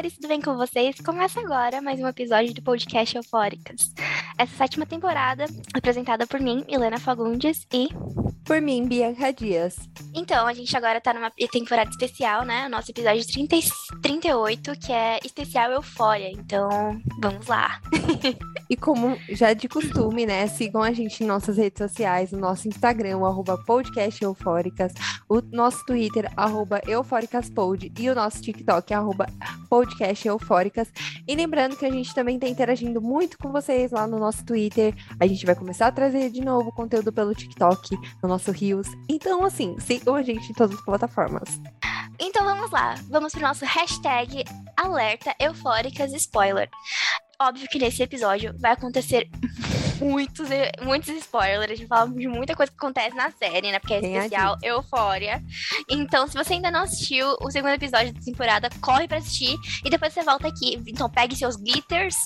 amores, tudo bem com vocês? Começa agora mais um episódio do podcast Eufóricas. Essa sétima temporada, apresentada por mim, Helena Fagundes, e... Por mim, Bianca Dias. Então, a gente agora tá numa temporada especial, né? O nosso episódio 30, 38, que é especial Eufória. Então, vamos lá. e como já de costume, né? Sigam a gente em nossas redes sociais, no nosso Instagram, o arroba podcast Eufóricas, o nosso Twitter, arroba eufóricaspod, e o nosso TikTok, arroba podcast Eufóricas. E lembrando que a gente também tá interagindo muito com vocês lá no nosso Twitter. A gente vai começar a trazer de novo conteúdo pelo TikTok, no nosso Rios. Então, assim, sigam a gente em todas as plataformas. Então vamos lá, vamos pro nosso hashtag alerta eufóricas spoiler. Óbvio que nesse episódio vai acontecer muitos, muitos spoilers. A gente fala de muita coisa que acontece na série, né? Porque é especial, Eufória. Então, se você ainda não assistiu o segundo episódio da temporada, corre pra assistir e depois você volta aqui. Então, pegue seus glitters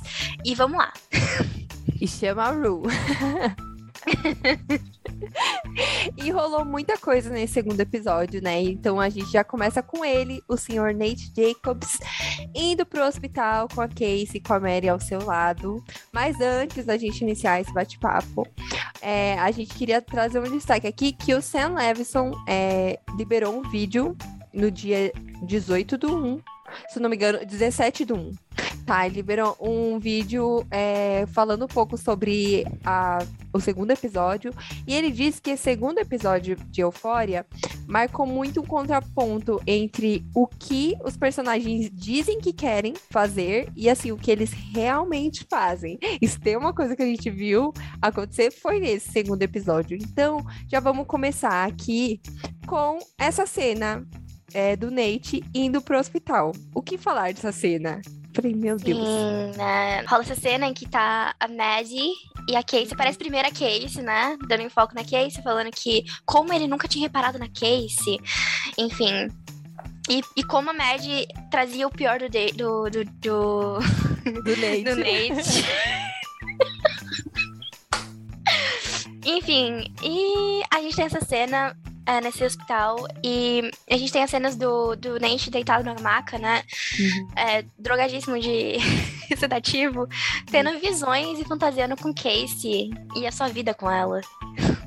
e vamos lá. E chama a Ru. e rolou muita coisa nesse segundo episódio, né? Então a gente já começa com ele, o senhor Nate Jacobs, indo pro hospital com a Casey, com a Mary ao seu lado. Mas antes da gente iniciar esse bate-papo, é, a gente queria trazer um destaque aqui que o Sam Levinson é, liberou um vídeo no dia 18 do 1, se não me engano, 17 do 1 Tá, liberou um vídeo é, falando um pouco sobre a, o segundo episódio. E ele disse que esse segundo episódio de Eufória marcou muito um contraponto entre o que os personagens dizem que querem fazer e assim, o que eles realmente fazem. Isso tem uma coisa que a gente viu acontecer foi nesse segundo episódio. Então, já vamos começar aqui com essa cena é, do Nate indo pro hospital. O que falar dessa cena? Falei, meu Deus. Sim, né? Rola essa cena em que tá a Maddie e a Casey. Parece primeiro a Casey, né? Dando enfoque na Casey, falando que como ele nunca tinha reparado na Casey. Enfim. E, e como a Maddie trazia o pior do... De, do, do, do... do Nate. do Nate. Enfim, e a gente tem essa cena é, nesse hospital. E a gente tem as cenas do, do Nate deitado na maca, né? Uhum. É, drogadíssimo de sedativo, tendo uhum. visões e fantasiando com Casey e a sua vida com ela.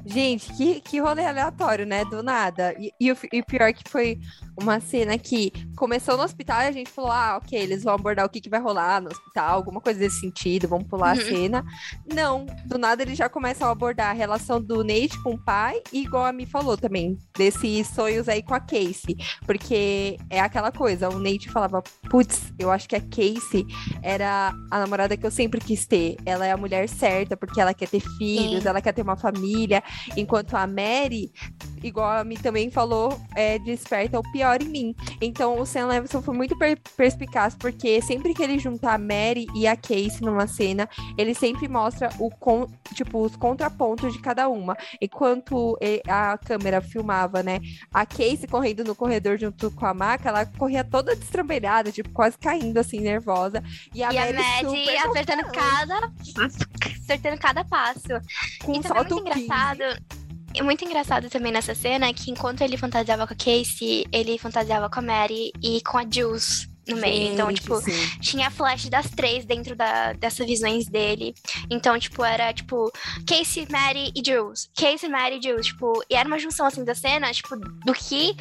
Gente, que, que rolê aleatório, né? Do nada. E, e, o, e pior que foi uma cena que começou no hospital e a gente falou: ah, ok, eles vão abordar o que, que vai rolar no hospital, alguma coisa desse sentido, vamos pular uhum. a cena. Não, do nada eles já começam a abordar a relação do Nate com o pai, e igual a Mi falou também, desses sonhos aí com a Casey. Porque é aquela coisa, o Nate falava: putz, eu acho que a Casey era a namorada que eu sempre quis ter. Ela é a mulher certa, porque ela quer ter filhos, Sim. ela quer ter uma família. Enquanto a Mary, igual a mim também falou, é, desperta o pior em mim. Então o Sam Levinson foi muito per perspicaz, porque sempre que ele junta a Mary e a Casey numa cena, ele sempre mostra o con tipo, os contrapontos de cada uma. Enquanto a câmera filmava, né, a Casey correndo no corredor junto com a Maca, ela corria toda destrambelhada, tipo, quase caindo assim, nervosa. E a, e Mary, a Mary cada, acertando cada passo. Com Isso é muito engraçado. E muito engraçado também nessa cena que enquanto ele fantasiava com a Casey, ele fantasiava com a Mary e com a Jules no meio. então, tipo, sim. tinha flash das três dentro da, dessas visões dele. Então, tipo, era tipo Casey, Mary e Jules. Casey, Mary e Jules. Tipo, e era uma junção assim da cena, tipo, do que.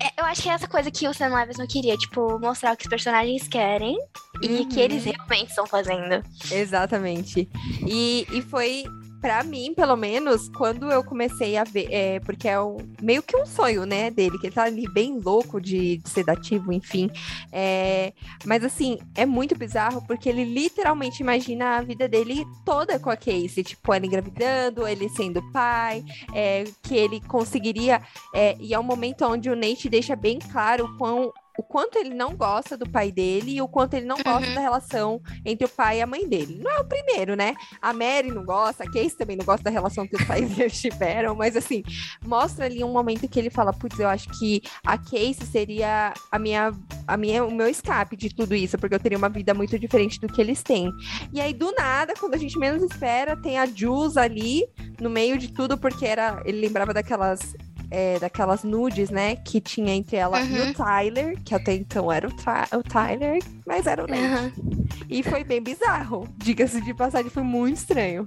É, eu acho que é essa coisa que o Sam Levis não queria, tipo, mostrar o que os personagens querem e uhum. que eles realmente estão fazendo. Exatamente. E, e foi para mim, pelo menos, quando eu comecei a ver, é, porque é um, meio que um sonho, né, dele, que ele tá ali bem louco de, de sedativo, enfim. É, mas assim, é muito bizarro porque ele literalmente imagina a vida dele toda com a Casey, tipo, ela engravidando, ele sendo pai, é, que ele conseguiria. É, e é um momento onde o Nate deixa bem claro o quão o quanto ele não gosta do pai dele e o quanto ele não gosta uhum. da relação entre o pai e a mãe dele. Não é o primeiro, né? A Mary não gosta, a Casey também não gosta da relação que os pais deles tiveram, mas assim, mostra ali um momento que ele fala, putz, eu acho que a Casey seria a minha, a minha, o meu escape de tudo isso, porque eu teria uma vida muito diferente do que eles têm. E aí, do nada, quando a gente menos espera, tem a Jules ali no meio de tudo, porque era, ele lembrava daquelas é, daquelas nudes, né? Que tinha entre ela uhum. e o. Tyler, que até então era o, o Tyler, mas era o Nate. Uhum. E foi bem bizarro. Diga-se de passagem, foi muito estranho.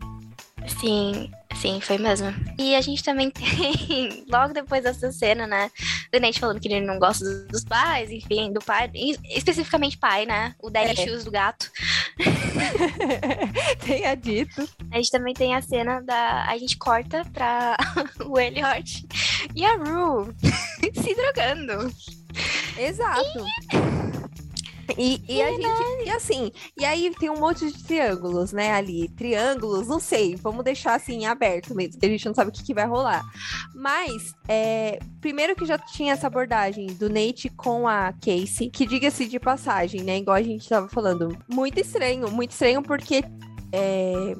Sim, sim, foi mesmo. E a gente também tem, logo depois dessa cena, né? Do Nate falando que ele não gosta dos pais, enfim, do pai, especificamente pai, né? O Daddy é. Shoes do gato. Tenha dito. A gente também tem a cena da. A gente corta pra o Elliot e a Rue se drogando. Exato. E... E, e a gente. E assim, e aí tem um monte de triângulos, né? Ali. Triângulos, não sei. Vamos deixar assim aberto mesmo, que a gente não sabe o que, que vai rolar. Mas, é, primeiro que já tinha essa abordagem do Nate com a Casey, que diga-se de passagem, né? Igual a gente tava falando. Muito estranho, muito estranho, porque é,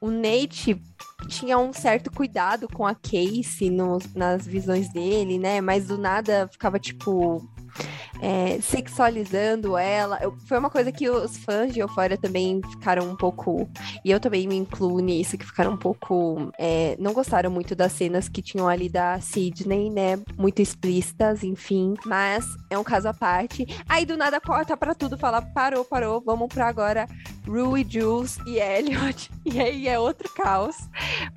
o Nate tinha um certo cuidado com a Casey no, nas visões dele, né? Mas do nada ficava tipo é, sexualizando ela. Eu, foi uma coisa que os fãs de Euphoria também ficaram um pouco. E eu também me incluo nisso, que ficaram um pouco. É, não gostaram muito das cenas que tinham ali da Sidney, né? Muito explícitas, enfim. Mas é um caso à parte. Aí do nada corta pra tudo, fala: parou, parou, vamos pra agora Rue, Jules e Elliot. E aí é outro caos.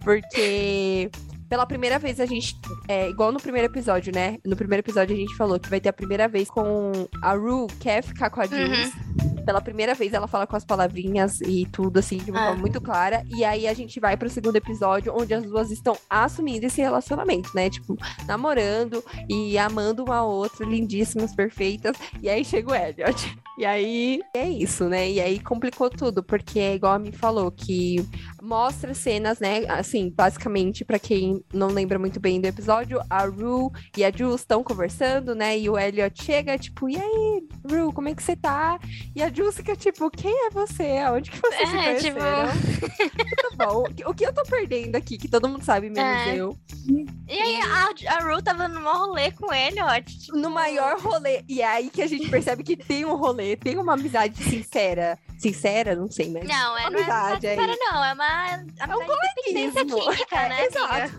Porque pela primeira vez a gente. É, igual no primeiro episódio, né? No primeiro episódio a gente falou que vai ter a primeira vez com a Ru quer ficar com a Jules. Uhum. Pela primeira vez ela fala com as palavrinhas e tudo assim, de uma ah. forma muito clara. E aí a gente vai pro segundo episódio, onde as duas estão assumindo esse relacionamento, né? Tipo, namorando e amando uma outra, lindíssimas, perfeitas. E aí chega o Elliot. E aí é isso, né? E aí complicou tudo, porque é igual a me falou, que mostra cenas, né? Assim, basicamente, para quem não lembra muito bem do episódio, a Ru e a Jules estão conversando, né? E o Elliot chega, tipo, e aí, Ru, como é que você tá? E a Jules fica, tipo, quem é você? Aonde que você é, se conheceram? Tipo... bom. O que eu tô perdendo aqui, que todo mundo sabe, menos é. eu. E aí, a, a Ru tava no maior rolê com o Elliot. Tipo... No maior rolê. E é aí que a gente percebe que tem um rolê, tem uma amizade sincera. Sincera, não sei, mas. Não, é, amizade, não é sincera, não. É uma, é um coleguismo. Química, é, né, exato.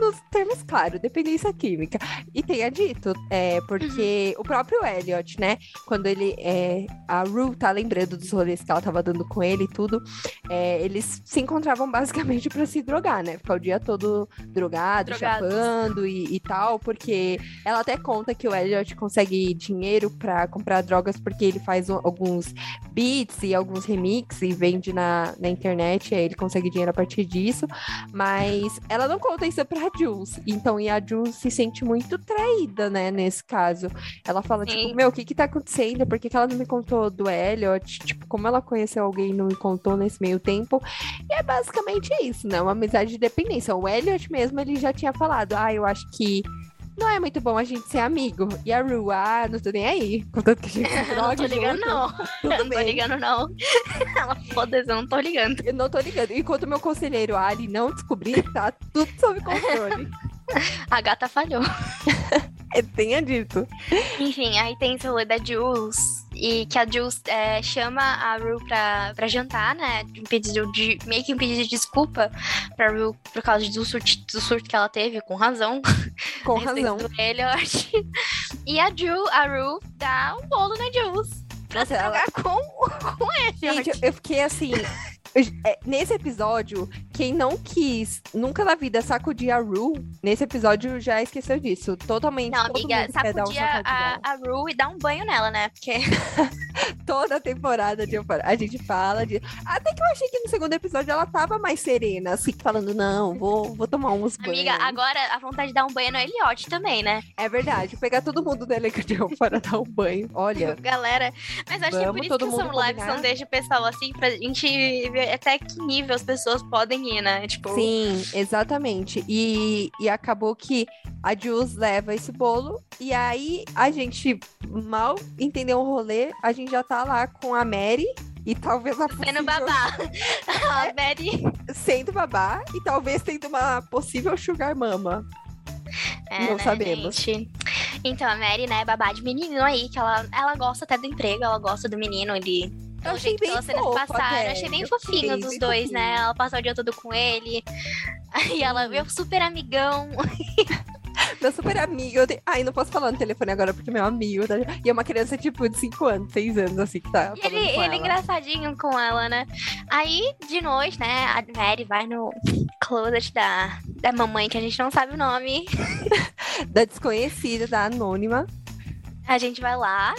Nos termos claros, dependência química. E tenha dito, é, porque uhum. o próprio Elliot, né? Quando ele. É, a Rue tá lembrando dos rolês que ela tava dando com ele e tudo. É, eles se encontravam basicamente para se drogar, né? Ficar o dia todo drogado, Drogados. chapando e, e, tal, porque ela até conta que o Elliot consegue dinheiro para comprar drogas porque ele faz alguns beats e alguns remixes e vende na, na internet, aí ele consegue dinheiro a partir disso. Mas ela não conta isso pra Jules. Então, e a Jules se sente muito traída, né, nesse caso. Ela fala, tipo, Sim. tipo, meu, o que que tá acontecendo? Por que, que ela não me contou do Elliot? Tipo, como ela conheceu alguém e não me contou nesse meio tempo? E é basicamente isso, né? Uma amizade de dependência. O Elliot mesmo, ele já tinha falado, ah, eu acho que não é muito bom a gente ser amigo. E a Ru, ah, não tô nem aí. Contanto que a gente se Não tô ligando, junto, não. Não tô ligando, não. Ela, foda-se, eu não tô ligando. Eu não tô ligando. Enquanto meu conselheiro Ali não descobrir, tá tudo sob controle. a gata falhou. é, tenha dito. Enfim, aí tem esse rolê da Jules e que a Jules é, chama a Rue pra, pra jantar, né? Um pedido de, meio que um pedido de desculpa pra Rue por causa do surto, do surto que ela teve, com razão. Com razão. Do Elliot. E a Ju, a Rue, dá um bolo na Jules. Pra Nossa, ela... com, com ele. Gente, eu fiquei assim. É, nesse episódio, quem não quis nunca na vida sacudir a Ru, nesse episódio já esqueceu disso. Totalmente. Não, amiga, sacudir um a, a Ru e dar um banho nela, né? Porque. Toda temporada de a gente fala de. Até que eu achei que no segundo episódio ela tava mais serena, assim, falando, não, vou, vou tomar uns banhos. Amiga, agora a vontade de dar um banho no Elliot também, né? É verdade. Pegar todo mundo do elenco de para dar um banho. Olha. Galera. Mas acho que é por isso que o Sam Liveson deixa o pessoal assim, pra gente ver até que nível as pessoas podem ir, né? Tipo... Sim, exatamente. E, e acabou que a Jules leva esse bolo e aí a gente mal entendeu o rolê, a gente já tá lá com a Mary e talvez a possível... Sendo babá. a Mary... Sendo babá e talvez tendo uma possível sugar mama. É, Não né, sabemos. Gente? Então, a Mary, né, babá de menino aí, que ela, ela gosta até do emprego, ela gosta do menino, ele eu achei bem fofo, passaram. Eu achei bem fofinhos os dois, fofinho. né? Ela passou o dia todo com ele. Aí ela, meu super amigão. meu super amigo. Eu te... Ai, não posso falar no telefone agora porque é meu amigo. Tá? E é uma criança, tipo, de 5 anos, 6 anos, assim, que tá. E ele, ele é engraçadinho com ela, né? Aí, de noite, né, a Mary vai no closet da, da mamãe, que a gente não sabe o nome. da desconhecida, da anônima. A gente vai lá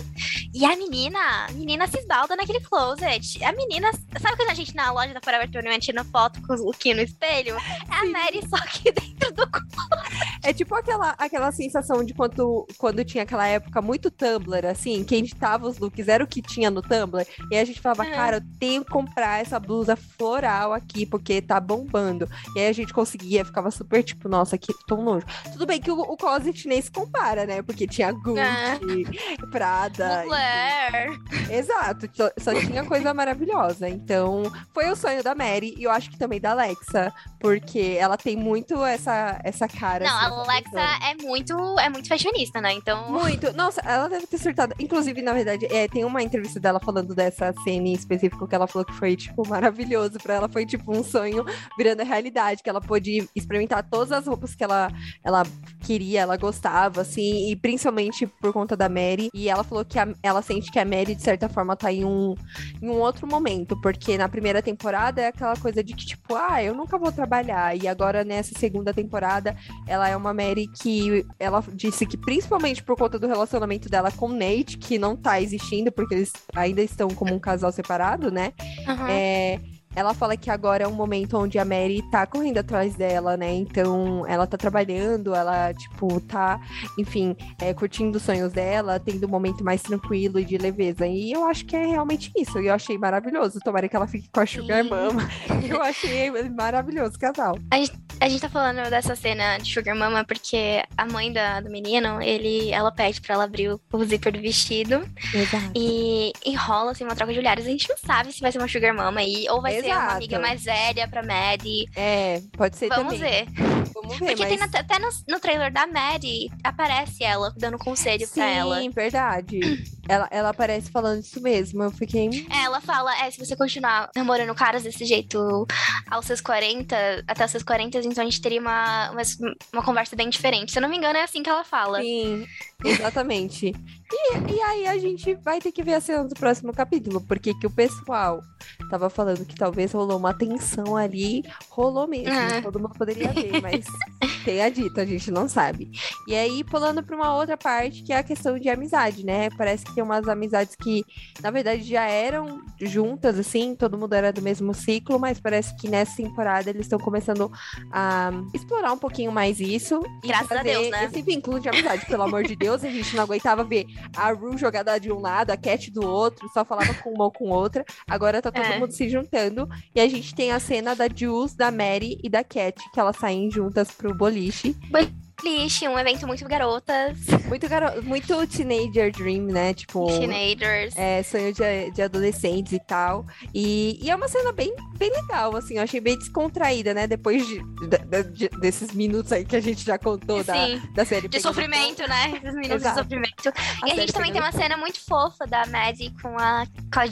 e a menina, a menina se esbalda naquele closet. A menina, sabe quando a gente na loja da Forever 21 tira foto com os lookinhos no espelho? É a Mary só que dentro do closet. É tipo aquela, aquela sensação de quando, quando tinha aquela época muito Tumblr, assim, quem editava os looks era o que tinha no Tumblr. E a gente falava, uhum. cara, eu tenho que comprar essa blusa floral aqui, porque tá bombando. E aí a gente conseguia, ficava super tipo, nossa, que tão longe. Tudo bem que o, o closet nem se compara, né? Porque tinha Gucci. Prada. Mulher. E... Exato, só, tinha coisa maravilhosa. Então, foi o sonho da Mary e eu acho que também da Alexa, porque ela tem muito essa, essa cara. Não, assim, a Alexa é muito, é muito fashionista, né? Então. Muito. Nossa, ela deve ter surtado. Inclusive, na verdade, é, tem uma entrevista dela falando dessa cena em específico que ela falou que foi, tipo, maravilhoso pra ela. Foi, tipo, um sonho virando realidade, que ela pôde experimentar todas as roupas que ela, ela queria, ela gostava, assim, e principalmente por conta da Mary. E ela falou que a, ela sente que a Mary, de certa forma, tá em um, em um outro momento, porque na primeira temporada é aquela coisa de que, tipo, ah, eu nunca vou trabalhar. E agora, nessa segunda temporada, ela é uma Mary que ela disse que, principalmente por conta do relacionamento dela com Nate, que não tá existindo, porque eles ainda estão como um casal separado, né? Uhum. É ela fala que agora é um momento onde a Mary tá correndo atrás dela, né? Então ela tá trabalhando, ela, tipo, tá, enfim, é, curtindo os sonhos dela, tendo um momento mais tranquilo e de leveza. E eu acho que é realmente isso. E eu achei maravilhoso. Tomara que ela fique com a Sugar Sim. Mama. Eu achei maravilhoso casal. A gente, a gente tá falando dessa cena de Sugar Mama porque a mãe da, do menino, ele, ela pede pra ela abrir o, o zíper do vestido. Exato. E enrola, assim, uma troca de olhares. A gente não sabe se vai ser uma Sugar Mama aí ou vai Exato. ser ser uma amiga mais velha pra Maddie. É, pode ser Vamos também. ver. Vamos ver. Porque mas... tem até no, no trailer da Maddie, aparece ela dando conselho Sim, pra ela. Sim, verdade. ela, ela aparece falando isso mesmo. Eu fiquei. É, ela fala: é, se você continuar namorando caras desse jeito aos seus 40, até os seus 40, então a gente teria uma, uma, uma conversa bem diferente. Se eu não me engano, é assim que ela fala. Sim, exatamente. E, e aí a gente vai ter que ver a cena do próximo capítulo, porque que o pessoal tava falando que talvez rolou uma tensão ali, rolou mesmo, ah. todo mundo poderia ver, mas tenha dito, a gente não sabe. E aí, pulando pra uma outra parte, que é a questão de amizade, né? Parece que tem umas amizades que, na verdade, já eram juntas, assim, todo mundo era do mesmo ciclo, mas parece que nessa temporada eles estão começando a explorar um pouquinho mais isso. Graças a Deus, né? Esse vínculo de amizade, pelo amor de Deus, a gente não aguentava ver a Ru jogada de um lado, a Cat do outro, só falava com uma ou com outra. Agora tá todo é. mundo se juntando. E a gente tem a cena da Jules, da Mary e da Cat, que elas saem juntas pro boliche. Boliche, um evento muito garotas. Muito garo... muito teenager dream, né? Tipo. Teenagers. É, sonho de, de adolescentes e tal. E, e é uma cena bem, bem legal, assim. Eu achei bem descontraída, né? Depois de, de, de desses minutos aí que a gente já contou da, da série. De sofrimento, né? Esses minutos Exato. de sofrimento. A e a gente também tem uma cena muito fofa da Maddie com a, com a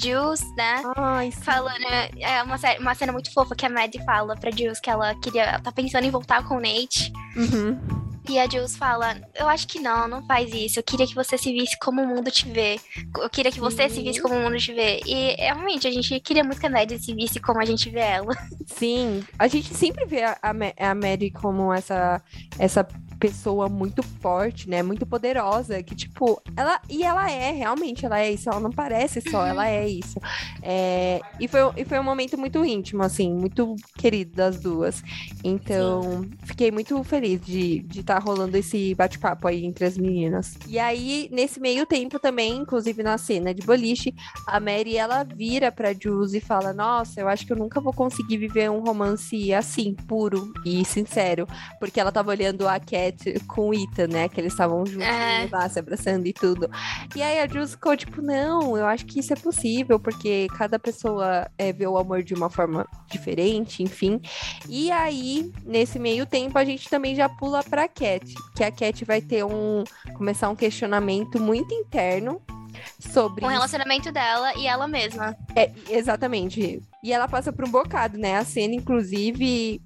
né? Ai, sim. Falando. É uma, uma cena muito fofa que a Maddie fala pra Jules que ela queria. Ela tá pensando em voltar com o Nate. Uhum. E a Jules fala: Eu acho que não, não faz isso. Eu queria que você se visse como o mundo te vê. Eu queria que você se visse como o mundo te vê. E realmente, a gente queria muito que a Maddie se visse como a gente vê ela. Sim, a gente sempre vê a, a, Maddie como essa, essa pessoa muito forte, né? Muito poderosa, que, tipo, ela. E ela é, realmente, ela é isso. Ela não parece só, ela é isso. É, e, foi, e foi um momento muito íntimo, assim, muito querido das duas. Então, Sim. fiquei muito feliz de estar tá rolando esse bate-papo aí entre as meninas. E aí, nesse meio tempo também, inclusive na cena de boliche, a Mary ela vira pra Jules e fala: Nossa, eu acho que eu nunca vou conseguir viver um romance assim, puro e sincero. Porque ela tava olhando a Cat com o Ethan, né? Que eles estavam juntos é. lá, se abraçando e tudo. E aí a Jules ficou tipo, não, eu acho que isso é possível, porque cada pessoa é, vê o amor de uma forma diferente, enfim. E aí, nesse meio tempo, a gente também já pula pra Cat, que a Cat vai ter um. começar um questionamento muito interno sobre. O relacionamento dela e ela mesma. É, exatamente. E ela passa por um bocado, né? A cena, inclusive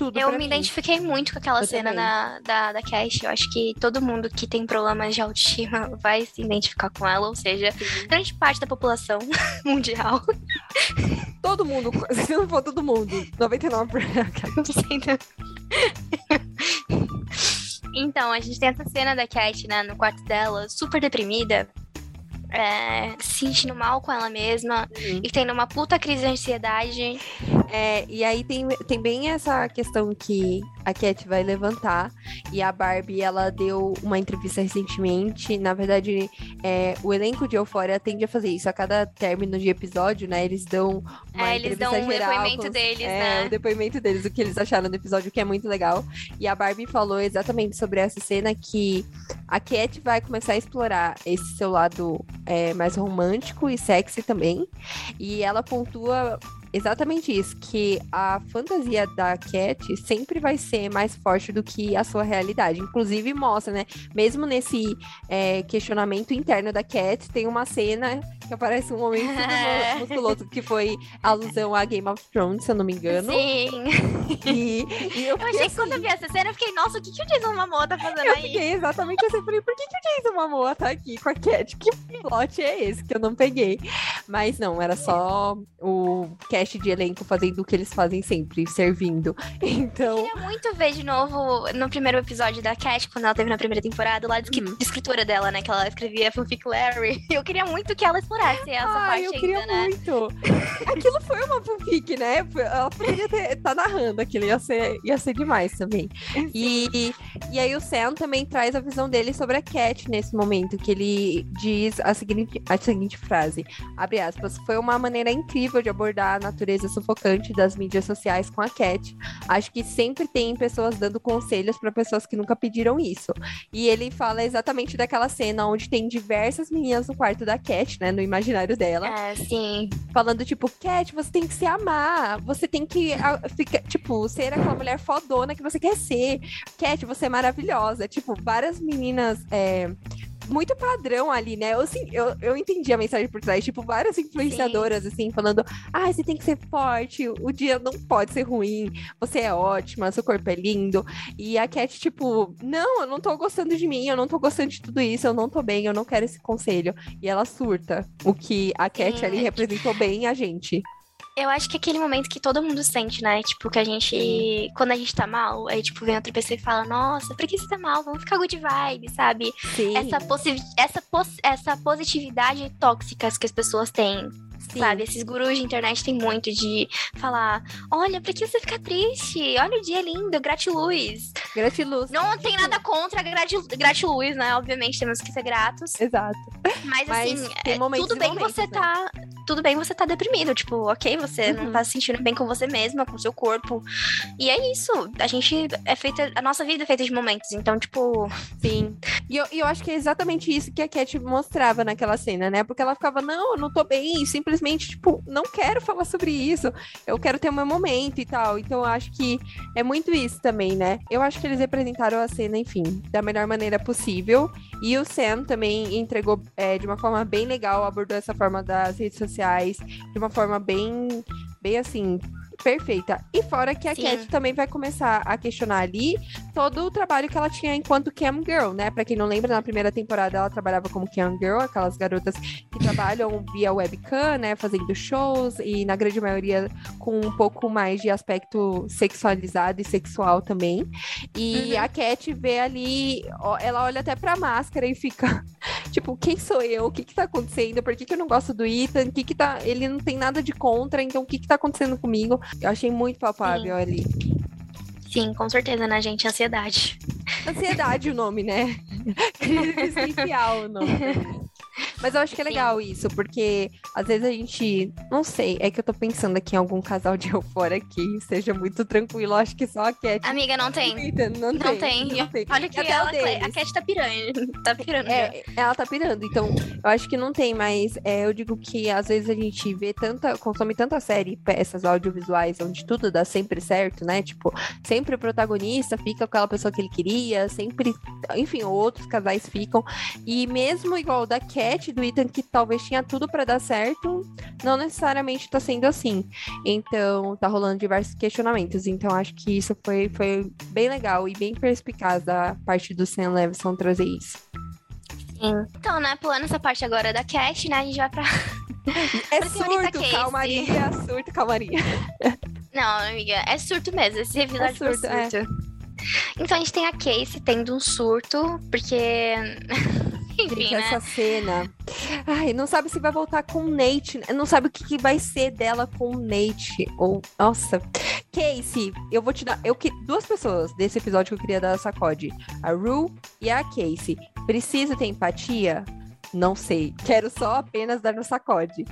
tudo. Eu me mim. identifiquei muito com aquela eu cena da, da, da Cash. Eu acho que todo mundo que tem problemas de autoestima vai se identificar com ela, ou seja, Sim. grande parte da população mundial. Todo mundo, se não for todo mundo, 99%. então, a gente tem essa cena da Cat, né, no quarto dela, super deprimida é, se sentindo mal com ela mesma uhum. e tendo uma puta crise de ansiedade. É, e aí tem, tem bem essa questão que a Cat vai levantar. E a Barbie, ela deu uma entrevista recentemente. Na verdade, é, o elenco de Euphoria tende a fazer isso. A cada término de episódio, né? Eles dão uma é, eles dão um geral, depoimento com, deles, é, né? O depoimento deles, o que eles acharam do episódio, que é muito legal. E a Barbie falou exatamente sobre essa cena que a Cat vai começar a explorar esse seu lado é, mais romântico e sexy também. E ela pontua exatamente isso, que a fantasia da Cat sempre vai ser mais forte do que a sua realidade. Inclusive mostra, né? Mesmo nesse é, questionamento interno da Cat, tem uma cena que aparece um homem musculoso, que foi alusão a Game of Thrones, se eu não me engano. Sim. E, e eu, eu achei assim, que quando eu vi essa cena, eu fiquei, nossa, o que, que o Jason Momoa tá fazendo eu aí? Eu fiquei exatamente assim, falei, por que, que o Jason Momoa tá aqui com a Cat? Que plot é esse que eu não peguei? Mas não, era só o cast de elenco fazendo o que eles fazem sempre, servindo. Então. Eu queria muito ver de novo no primeiro episódio da Cat, quando ela teve na primeira temporada, lá de, uhum. de escritora dela, né? Que ela escrevia fanfic Larry. Eu queria muito que ela explorasse essa ah, parte eu ainda, queria né? muito. Aquilo foi uma fanfic, né? Ela poderia estar tá narrando aquilo, ia ser, ia ser demais também. E, e aí o Sam também traz a visão dele sobre a Cat nesse momento, que ele diz a seguinte, a seguinte frase, abre aspas, foi uma maneira incrível de abordar a natureza sufocante das mídias sociais com a Cat. Acho que sempre tem pessoas dando conselhos para pessoas que nunca pediram isso. E ele fala exatamente daquela cena onde tem diversas meninas no quarto da Cat, né, no imaginário dela. É, sim. Falando tipo, Cat, você tem que se amar, você tem que ficar, tipo, ser aquela mulher fodona que você quer ser. Cat, você é maravilhosa. Tipo, várias meninas é, muito padrão ali, né? Eu, assim, eu, eu entendi a mensagem por trás. Tipo, várias influenciadoras, Sim. assim, falando: ah, você tem que ser forte, o dia não pode ser ruim, você é ótima, seu corpo é lindo. E a Cat, tipo, não, eu não tô gostando de mim, eu não tô gostando de tudo isso, eu não tô bem, eu não quero esse conselho. E ela surta. O que a Cat Sim. ali representou bem a gente. Eu acho que é aquele momento que todo mundo sente, né? Tipo, que a gente. Sim. Quando a gente tá mal, aí, tipo, vem outra pessoa e fala: Nossa, por que você tá mal? Vamos ficar good vibe, sabe? Sim. Essa, possi essa, pos essa positividade tóxica que as pessoas têm Sim. Sabe? Esses gurus de internet têm muito de falar: olha, pra que você ficar triste? Olha o dia lindo, gratiluz. Gratiluz. Não tem nada contra gratiluz, né? Obviamente, temos que ser gratos. Exato. Mas, Mas assim, é, tudo bem que você né? tá. Tudo bem você tá deprimido. Tipo, ok, você uhum. não tá se sentindo bem com você mesma, com o seu corpo. E é isso. A gente é feita. A nossa vida é feita de momentos. Então, tipo. Sim. E eu, eu acho que é exatamente isso que a Cat mostrava naquela cena, né? Porque ela ficava, não, eu não tô bem, simplesmente simplesmente, tipo, não quero falar sobre isso, eu quero ter o meu momento e tal. Então, eu acho que é muito isso também, né? Eu acho que eles representaram a cena, enfim, da melhor maneira possível. E o Sam também entregou é, de uma forma bem legal, abordou essa forma das redes sociais, de uma forma bem, bem assim, perfeita. E fora que a Sim. Cat também vai começar a questionar ali todo o trabalho que ela tinha enquanto cam girl, né? Pra quem não lembra, na primeira temporada ela trabalhava como cam girl, aquelas garotas que trabalham via webcam, né? Fazendo shows e na grande maioria com um pouco mais de aspecto sexualizado e sexual também. E uhum. a Cat vê ali, ela olha até pra máscara e fica tipo, quem sou eu? O que que tá acontecendo? Por que que eu não gosto do Ethan? O que que tá... Ele não tem nada de contra, então o que que tá acontecendo comigo? Eu achei muito palpável Sim. ali. Sim, com certeza, né, gente? Ansiedade. Ansiedade o nome, né? Crise existencial o nome. Mas eu acho que é legal Sim. isso, porque às vezes a gente. Não sei, é que eu tô pensando aqui em algum casal de fora que seja muito tranquilo. Acho que só a Cat. Amiga, não tem. Não, não, tem, tem. Não tem. Olha que ela, a Cat tá pirando. Tá pirando. É, ela tá pirando. Então, eu acho que não tem, mas é, eu digo que às vezes a gente vê tanta. consome tanta série, peças audiovisuais, onde tudo dá sempre certo, né? Tipo, sempre o protagonista fica com aquela pessoa que ele queria, sempre. Enfim, outros casais ficam. E mesmo igual da Cat do Ethan que talvez tinha tudo para dar certo, não necessariamente tá sendo assim. Então, tá rolando diversos questionamentos. Então, acho que isso foi, foi bem legal e bem perspicaz da parte do Sam Levinson trazer isso. Sim. Então, né, pulando essa parte agora da Cat, né, a gente vai pra. É surto, calmaria, surto, calmaria. Não, amiga, é surto mesmo. Esse episódio é surto. É surto. É. Então a gente tem a Casey tendo um surto, porque. Enfim, né? essa cena. Ai, não sabe se vai voltar com o Nate. Né? Não sabe o que, que vai ser dela com o Nate. Ou, nossa. Casey, eu vou te dar. Eu que duas pessoas desse episódio que eu queria dar sacode. A Rue e a Casey. Preciso ter empatia? Não sei. Quero só apenas dar no sacode.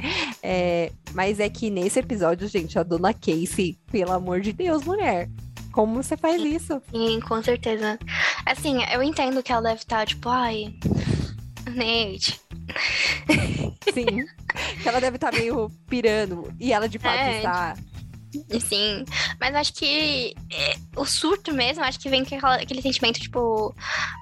É, mas é que nesse episódio, gente, a dona Casey, pelo amor de Deus, mulher. Como você faz isso? Sim, com certeza. Assim, eu entendo que ela deve estar, tipo, ai. Nate. Sim. que ela deve estar meio pirando. E ela de fato é, está. Sim, mas acho que é, o surto mesmo, acho que vem com aquela, aquele sentimento, tipo,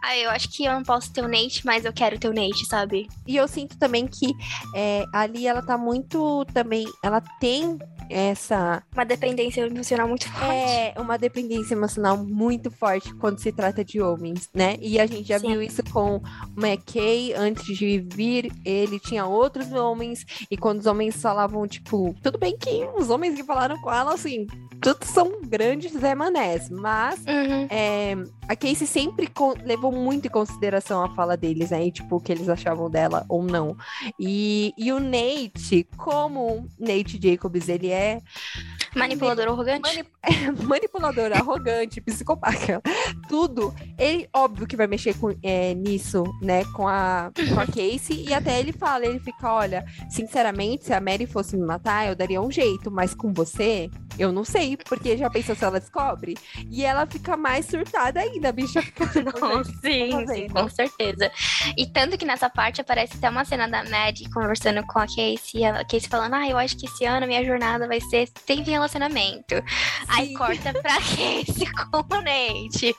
ah, eu acho que eu não posso ter o Nate, mas eu quero ter o Nate, sabe? E eu sinto também que é, ali ela tá muito também, ela tem essa. Uma dependência emocional muito forte. É, uma dependência emocional muito forte quando se trata de homens, né? E a gente já Sim. viu isso com o McKay, antes de vir, ele tinha outros homens, e quando os homens falavam, tipo, tudo bem que os homens que falaram com ela, assim, todos são grandes Zé Manés, mas uhum. é, a Casey sempre levou muito em consideração a fala deles, né? E, tipo, o que eles achavam dela ou não. E, e o Nate, como Nate Jacobs, ele é. Manipulador arrogante? Manip... É, manipulador arrogante, psicopata. Tudo. Ele, óbvio que vai mexer com, é, nisso, né? Com a, com a Casey. E até ele fala, ele fica, olha, sinceramente, se a Mary fosse me matar, eu daria um jeito. Mas com você, eu não sei. Porque já pensou se ela descobre? E ela fica mais surtada ainda, a bicha fica. Não, sim, sim, com certeza. E tanto que nessa parte aparece até uma cena da Maddie conversando com a Casey. A Casey falando, ah, eu acho que esse ano minha jornada vai ser sem relacionamento. Sim. Aí corta pra Casey com o Nate.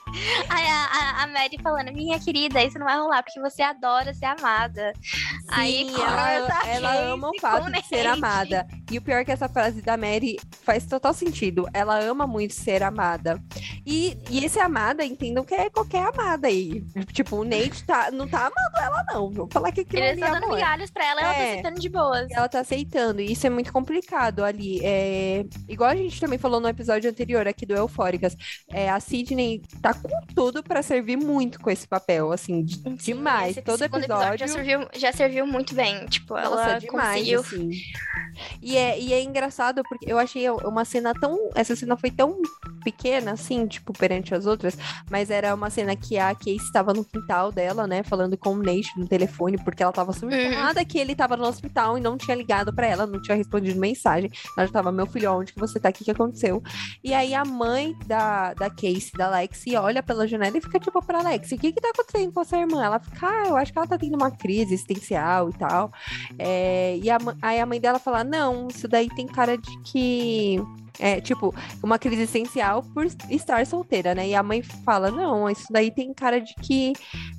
Aí a, a, a Maddie falando, minha querida, isso não vai rolar, porque você adora ser amada. Sim, Aí ela, ela ama o fato de ser amada. E o pior é que essa frase da Mary faz total sentido. Ela ama muito ser amada. E, e esse amada, entendam que é qualquer amada aí. Tipo, o Nate tá, não tá amando ela, não. Vou falar que aquilo Ele tá dando migalhas pra ela é, ela tá é. aceitando de boas. Ela tá aceitando. E isso é muito complicado ali. É, igual a gente também falou no episódio anterior aqui do Eufóricas, é, a Sidney tá com tudo para servir muito com esse papel, assim, Sim, demais. Todo episódio... episódio... já serviu, já serviu muito bem. Tipo, Nossa, ela demais, conseguiu. Assim. E é, e é engraçado porque eu achei uma cena tão. Essa cena foi tão pequena, assim, tipo, perante as outras, mas era uma cena que a Casey estava no quintal dela, né, falando com o Nate no telefone, porque ela estava surtada uhum. que ele estava no hospital e não tinha ligado para ela, não tinha respondido mensagem. Ela já tava, meu filho, onde que você tá? O que aconteceu? E aí a mãe da, da Casey, da Lexi, olha pela janela e fica tipo pra Lexi, o que que tá acontecendo com a sua irmã? Ela fica, ah, eu acho que ela tá tendo uma crise existencial e tal. É, e a, aí a mãe dela fala, não, isso daí tem cara de que é, tipo, uma crise essencial por estar solteira, né? E a mãe fala: não, isso daí tem cara de que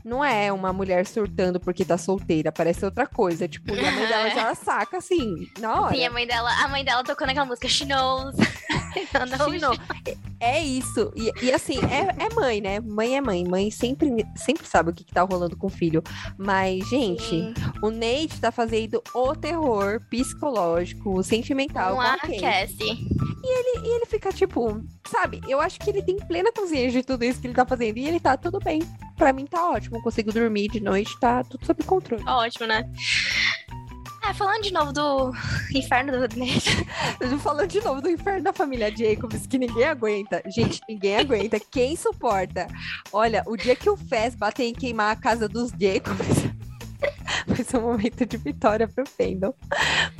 não é uma mulher surtando porque tá solteira, parece outra coisa. Tipo, e a mãe dela já saca assim, na hora. Sim, a mãe dela, a mãe dela tocando aquela música She Knows. She knows. É isso. E, e assim, é, é, mãe, né? Mãe é mãe. Mãe sempre, sempre sabe o que, que tá rolando com o filho. Mas, gente, Sim. o Nate tá fazendo o terror psicológico, sentimental. Com a Cassie. E ele, e ele fica tipo, sabe? Eu acho que ele tem plena consciência de tudo isso que ele tá fazendo. E ele tá tudo bem. Pra mim tá ótimo. Consigo dormir de noite, tá tudo sob controle. Ótimo, né? É, falando de novo do inferno do falando de novo do inferno da família Jacobs, que ninguém aguenta. Gente, ninguém aguenta. Quem suporta? Olha, o dia que o Fez bater em queimar a casa dos Jacobs. Ser um momento de vitória pro Fendel.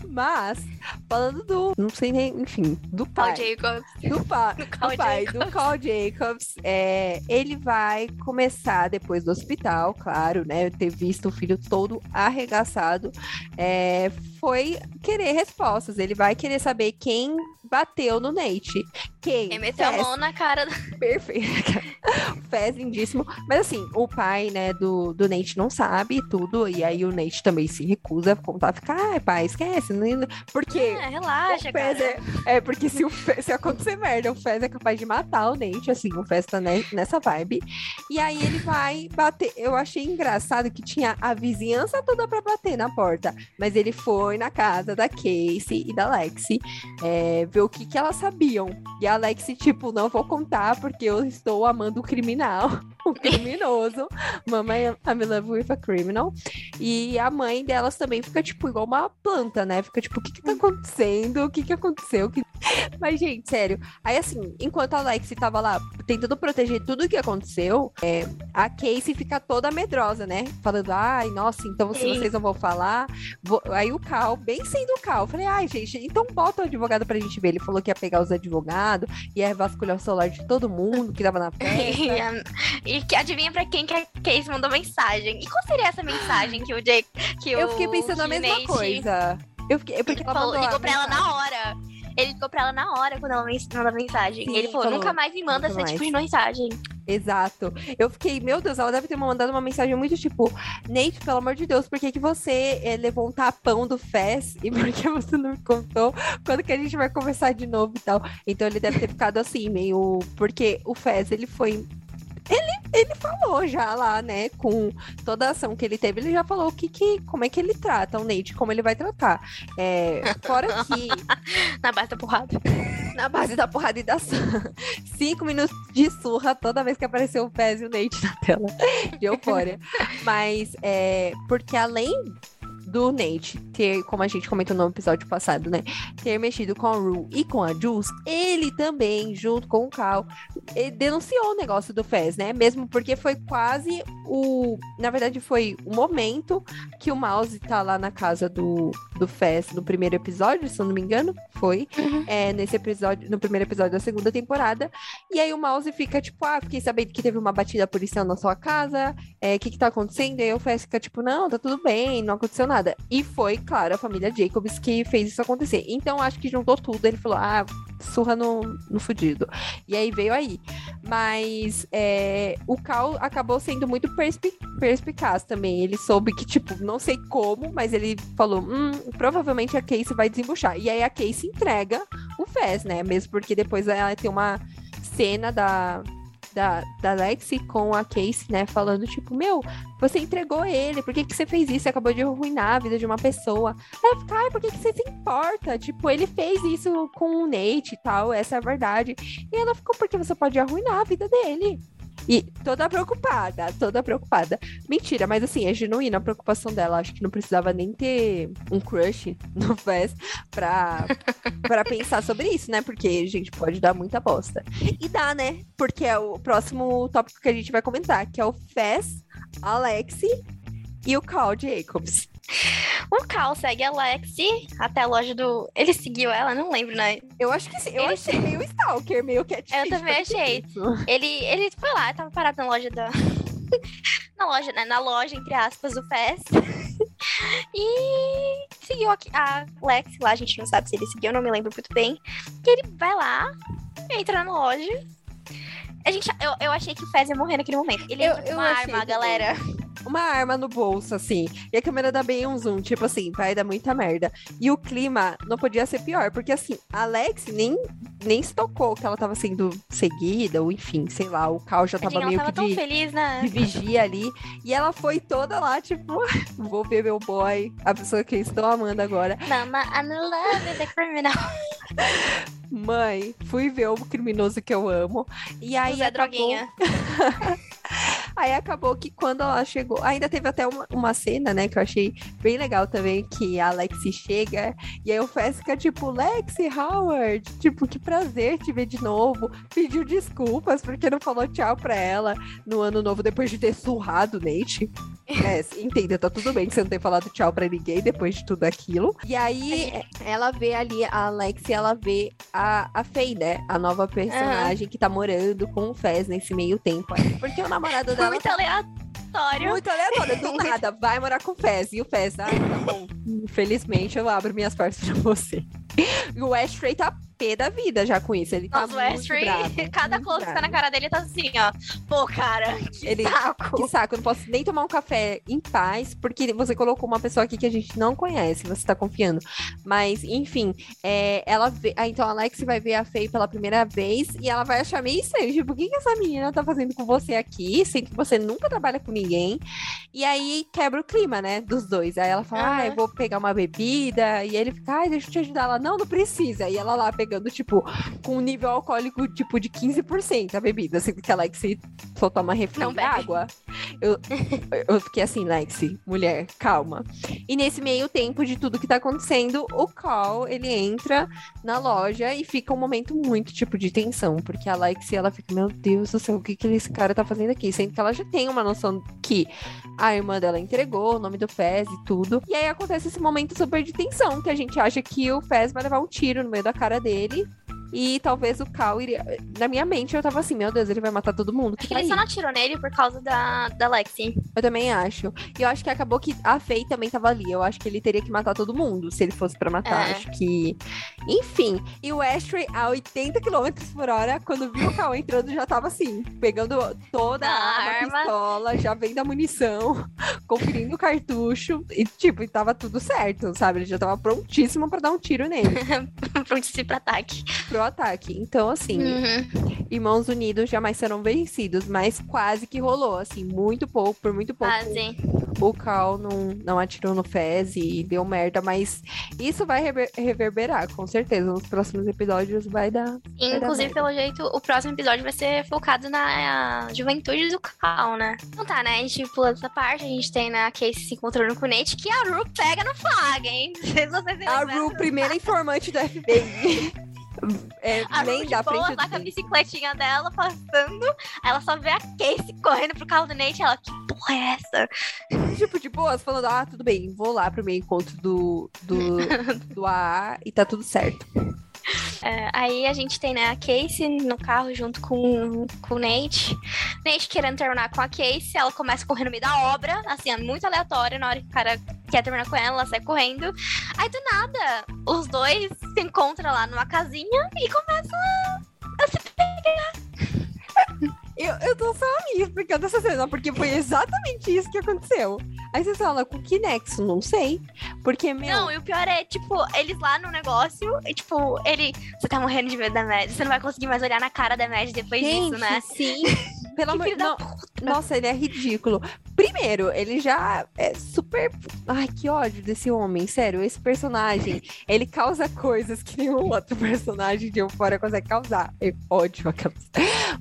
Mas, falando do. Não sei nem, enfim, do pai. Carl Jacobs. Do, pa, do, do pai, Jacobs. do Carl Jacobs. É, ele vai começar depois do hospital, claro, né? Ter visto o filho todo arregaçado. É, foi querer respostas. Ele vai querer saber quem bateu no Nate. Quem? Quem meteu a mão na cara. Do... Perfeito. Fez lindíssimo. Mas assim, o pai, né, do, do Nate não sabe tudo. E aí o Nate também se recusa a contar, fica, ai, pai, esquece. Não... Porque. É, relaxa, cara. É, é, porque se, o Fez, se acontecer merda, o Fez é capaz de matar o Nate, assim, o Fez tá nessa vibe. E aí ele vai bater. Eu achei engraçado que tinha a vizinhança toda pra bater na porta. Mas ele foi na casa da Casey e da Lexi é, ver o que, que elas sabiam. E a Lexi, tipo, não vou contar porque eu estou amando o criminal. O criminoso. Mamãe, I'm in love with a criminal. E a mãe delas também fica, tipo, igual uma planta, né? Fica, tipo, o que que tá acontecendo? O que que aconteceu? Que... Mas, gente, sério. Aí, assim, enquanto a Lexi tava lá tentando proteger tudo o que aconteceu, é, a Casey fica toda medrosa, né? Falando, ai, nossa, então se vocês não vão falar. Vou... Aí o Cal, bem sendo Cal, falei, ai, gente, então bota o advogado pra gente ver. Ele falou que ia pegar os advogados, ia vasculhar o celular de todo mundo que tava na festa. e que adivinha pra quem que a Casey mandou mensagem. E qual seria essa mensagem que o Jake. Que eu fiquei pensando a mesma coisa. Eu fiquei, porque ela falou, ligou pra ela na hora. Ele ligou pra ela na hora quando ela mandou mensagem. Sim, ele falou, falou, nunca mais me manda esse tipo de mensagem. Exato. Eu fiquei, meu Deus, ela deve ter mandado uma mensagem muito tipo, Nate, pelo amor de Deus, por que, que você é, levou um tapão do Fez e por que você não me contou quando que a gente vai conversar de novo e tal? Então ele deve ter ficado assim, meio. Porque o Fez, ele foi ele, ele falou já lá, né, com toda a ação que ele teve, ele já falou que, que, como é que ele trata o Nate, como ele vai tratar. É, fora que. Na base da porrada. Na base da porrada e da Cinco minutos de surra toda vez que apareceu o Pez e o Nate na tela de eufória. Mas, é, porque além do Nate ter, como a gente comentou no episódio passado, né? Ter mexido com a Rue e com a Jules, ele também, junto com o Cal, denunciou o negócio do Fez, né? Mesmo porque foi quase o. Na verdade, foi o momento que o Mouse tá lá na casa do, do Fez no primeiro episódio, se eu não me engano. Foi. Uhum. É, nesse episódio, no primeiro episódio da segunda temporada. E aí o Mouse fica, tipo, ah, fiquei sabendo que teve uma batida policial na sua casa. É, o que que tá acontecendo? E aí o Fez fica, tipo, não, tá tudo bem, não aconteceu nada nada. E foi, claro, a família Jacobs que fez isso acontecer. Então, acho que juntou tudo. Ele falou, ah, surra no, no fudido. E aí veio aí. Mas é, o Cal acabou sendo muito perspi perspicaz também. Ele soube que, tipo, não sei como, mas ele falou, hum, provavelmente a Casey vai desembuchar. E aí a Casey entrega o Fez, né? Mesmo porque depois ela tem uma cena da da, da Lexi com a Casey, né? Falando, tipo, meu, você entregou ele, por que, que você fez isso? Você acabou de arruinar a vida de uma pessoa. Ela fica, ai, por que, que você se importa? Tipo, ele fez isso com o Nate e tal, essa é a verdade. E ela ficou, porque você pode arruinar a vida dele. E toda preocupada, toda preocupada. Mentira, mas assim, é genuína a preocupação dela. Acho que não precisava nem ter um crush no Fez pra, pra pensar sobre isso, né? Porque, gente, pode dar muita bosta. E dá, né? Porque é o próximo tópico que a gente vai comentar, que é o Fez, Alexi e o Carl Jacobs. O Cal segue a Lexi até a loja do. Ele seguiu ela? Não lembro, né? Eu acho que sim. Eu ele... achei meio stalker, meio catfish. Eu também achei. Ele, ele foi lá, tava parado na loja da. na loja, né? Na loja, entre aspas, do Fest. e seguiu a Lexi lá, a gente não sabe se ele seguiu, não me lembro muito bem. E ele vai lá, entra na loja. A gente, eu, eu achei que o Fez ia morrer naquele momento. Ele eu, entra com uma arma, galera uma arma no bolso, assim. E a câmera dá bem um zoom, tipo assim, vai dar muita merda. E o clima não podia ser pior, porque assim, a Alex nem, nem se tocou que ela tava sendo seguida, ou enfim, sei lá, o Cal já tava meio tava que de, feliz, né? de vigia ali. E ela foi toda lá, tipo, vou ver meu boy, a pessoa que eu estou amando agora. Mama, I'm in love with the criminal. Mãe, fui ver o criminoso que eu amo. E aí. Acabou... Droguinha. Aí acabou que quando ela chegou, ainda teve até uma, uma cena, né, que eu achei bem legal também, que a Lexi chega e aí o Fez fica tipo, Lexi Howard, tipo, que prazer te ver de novo. Pediu desculpas porque não falou tchau pra ela no ano novo depois de ter surrado o Nate. É, entenda, tá tudo bem que você não ter falado tchau pra ninguém depois de tudo aquilo. E aí ela vê ali, a Alexi, ela vê a, a Faye, né? A nova personagem uhum. que tá morando com o Fez nesse meio tempo. Porque o namorado dela. Muito aleatório. Muito aleatório, do nada. Vai morar com o Fez. E o Fez, ah, tá bom. Infelizmente eu abro minhas portas pra você. E o Ashtray tá pé da vida já com isso. Ele tá Nossa, muito Astrid, bravo, cada muito close que tá na cara dele tá assim, ó. Pô, cara, que Ele- saco. Que saco, eu não posso nem tomar um café em paz, porque você colocou uma pessoa aqui que a gente não conhece, você tá confiando. Mas, enfim, é, ela vê. Ah, então a Alex vai ver a Faye pela primeira vez e ela vai achar meio estranho. Tipo, o que, que essa menina tá fazendo com você aqui? Sendo que você nunca trabalha com ninguém. E aí quebra o clima, né? Dos dois. Aí ela fala, ah, eu vou pegar uma bebida. E ele fica, ai, deixa eu te ajudar. Ela, não, não precisa. E ela lá pegando, tipo, com um nível alcoólico, tipo, de 15% a bebida. Sendo que a Alex só toma refri Não bebe. água. Eu, eu fiquei assim, Lexi, mulher, calma. E nesse meio tempo de tudo que tá acontecendo, o Call, ele entra na loja e fica um momento muito, tipo, de tensão. Porque a Lexi, ela fica, meu Deus do céu, o que que esse cara tá fazendo aqui? Sendo que ela já tem uma noção que a irmã dela entregou, o nome do Fez e tudo. E aí acontece esse momento super de tensão, que a gente acha que o Fez vai levar um tiro no meio da cara dele. E talvez o Cal iria. Na minha mente eu tava assim, meu Deus, ele vai matar todo mundo. Que Acho que tá ele aí. só não atirou nele por causa da, da Lexi. Eu também acho. E eu acho que acabou que a Faye também tava ali. Eu acho que ele teria que matar todo mundo se ele fosse pra matar. É. Acho que. Enfim. E o Ashtray a 80 km por hora, quando viu o Cal entrando, já tava assim, pegando toda a A arma, arma. pistola, já vendo a munição, conferindo o cartucho. E, tipo, e tava tudo certo, sabe? Ele já tava prontíssimo pra dar um tiro nele, Prontíssimo pra ataque. pro ataque. Então, assim, Uhum. irmãos unidos jamais serão vencidos, mas quase que rolou, assim, muito pouco, por muito pouco Quase. o Cal não, não atirou no Fez e deu merda, mas isso vai rever- reverberar, com certeza. Nos próximos episódios vai dar. dar Inclusive, merda. pelo jeito, o próximo episódio vai ser focado na juventude do Cal, né? Então tá, né? A gente pula essa parte, a gente tem né, a Casey se encontrando com o Nate, que a Ru pega no flag, hein? Se vocês A. Ru, primeira informante do FBI. É, A nem da frente tá com a do... bicicletinha dela passando, aí ela só vê a Casey correndo pro carro do Nate, ela, que porra é essa? Tipo, de boas, falando, ah, tudo bem, vou lá pro meu encontro do, do, do AA e tá tudo certo. É, aí a gente tem, né, a Casey no carro junto com, com o Nate. Nate querendo terminar com a Casey, ela começa a correr no meio da obra, assim, é muito aleatório. Na hora que o cara quer terminar com ela, ela sai correndo. Aí do nada, os dois se encontram lá numa casinha e começam a, a se Eu, eu tô só me explicando essa cena, porque foi exatamente isso que aconteceu. Aí você fala, com que nexo? Não sei. Porque, meu... Não, e o pior é, tipo, eles lá no negócio, e, tipo, ele. Você tá morrendo de medo da Mad, você não vai conseguir mais olhar na cara da Mad depois Gente, disso, né? sim. Pelo amor da não, Nossa, ele é ridículo. Primeiro, ele já é super. Ai, que ódio desse homem. Sério, esse personagem, ele causa coisas que nenhum outro personagem de Euphoria consegue causar. Eu ódio aquelas.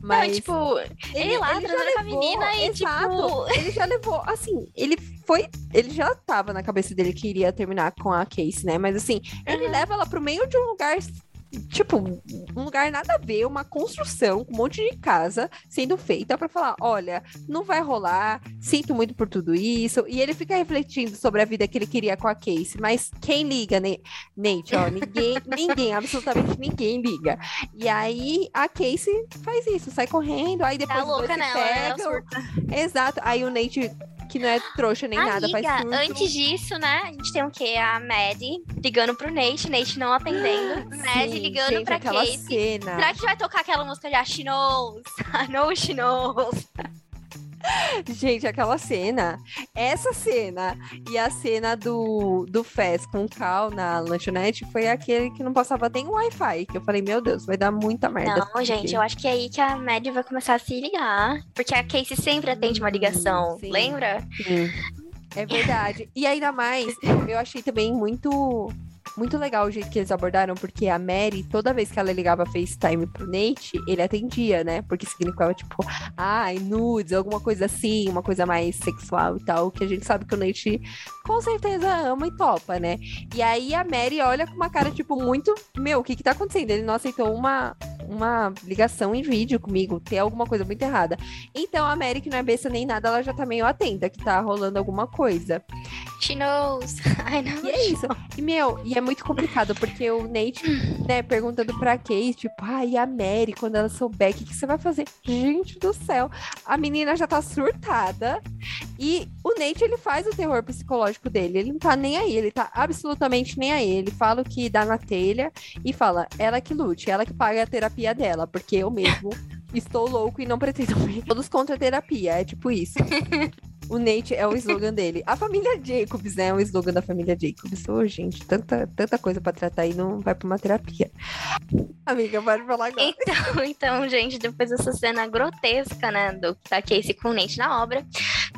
Mas. Não, tipo, ele, lá já transando com a menina e, exato, tipo. Ele já levou, assim, ele foi. Ele já tava na cabeça dele que iria terminar com a Casey, né? Mas assim, ele Uhum. leva ela pro meio de um lugar. Tipo, um lugar nada a ver, uma construção um monte de casa sendo feita pra falar: olha, não vai rolar, sinto muito por tudo isso. E ele fica refletindo sobre a vida que ele queria com a Casey, mas quem liga, né? Nate, ó, ninguém, ninguém, absolutamente ninguém liga. E aí a Casey faz isso, sai correndo, aí depois Tá louca nela, pegam. surta. Exato. Aí o Nate, que não é trouxa nem nada, faz Amiga, surto. antes disso, né? A gente tem o quê? A Maddie ligando pro Nate, Nate não atendendo. Maddie Sim, ligando gente, pra Casey. cena. Será que vai tocar aquela música já She knows? I know she knows. Gente, aquela cena. Essa cena e a cena do, do Fez com o Cal na lanchonete foi aquele que não passava nem o Wi-Fi. Que eu falei, meu Deus, vai dar muita merda. Não, gente, eu acho que é aí que a Maddie vai começar a se ligar. Porque a Casey sempre atende uma Hum, ligação, sim. lembra? Sim, é verdade. E ainda mais, eu achei também muito muito legal o jeito que eles abordaram, porque a Mary, toda vez que ela ligava FaceTime pro Nate, ele atendia, né? Porque significava, tipo, ai, nudes, alguma coisa assim, uma coisa mais sexual e tal, que a gente sabe que o Nate com certeza ama e topa, né? E aí a Mary olha com uma cara, tipo, muito, meu, o que que tá acontecendo? Ele não aceitou uma, uma ligação em vídeo comigo, tem alguma coisa muito errada. Então a Mary, que não é besta nem nada, ela já tá meio atenta que tá rolando alguma coisa. She knows. I know. E é isso. E, meu, e é muito complicado, porque o Nate, né, perguntando pra Kate, tipo, ah, e a Mary, quando ela souber, o que, que você vai fazer? Gente do céu, a menina já tá surtada. E o Nate, ele faz o terror psicológico dele. Ele não tá nem aí, ele tá absolutamente nem aí. Ele fala o que dá na telha e fala, ela que lute, ela que paga a terapia dela, porque eu mesmo estou louco e não pretendo todos contra a terapia. É tipo isso. O Nate é o slogan dele. A família Jacobs, né? É o slogan da família Jacobs. Ô, oh, gente, tanta, tanta coisa pra tratar e não vai pra uma terapia. Amiga, pode falar agora. Então, então, gente, depois dessa cena grotesca, né? Do da Casey com o Nate na obra,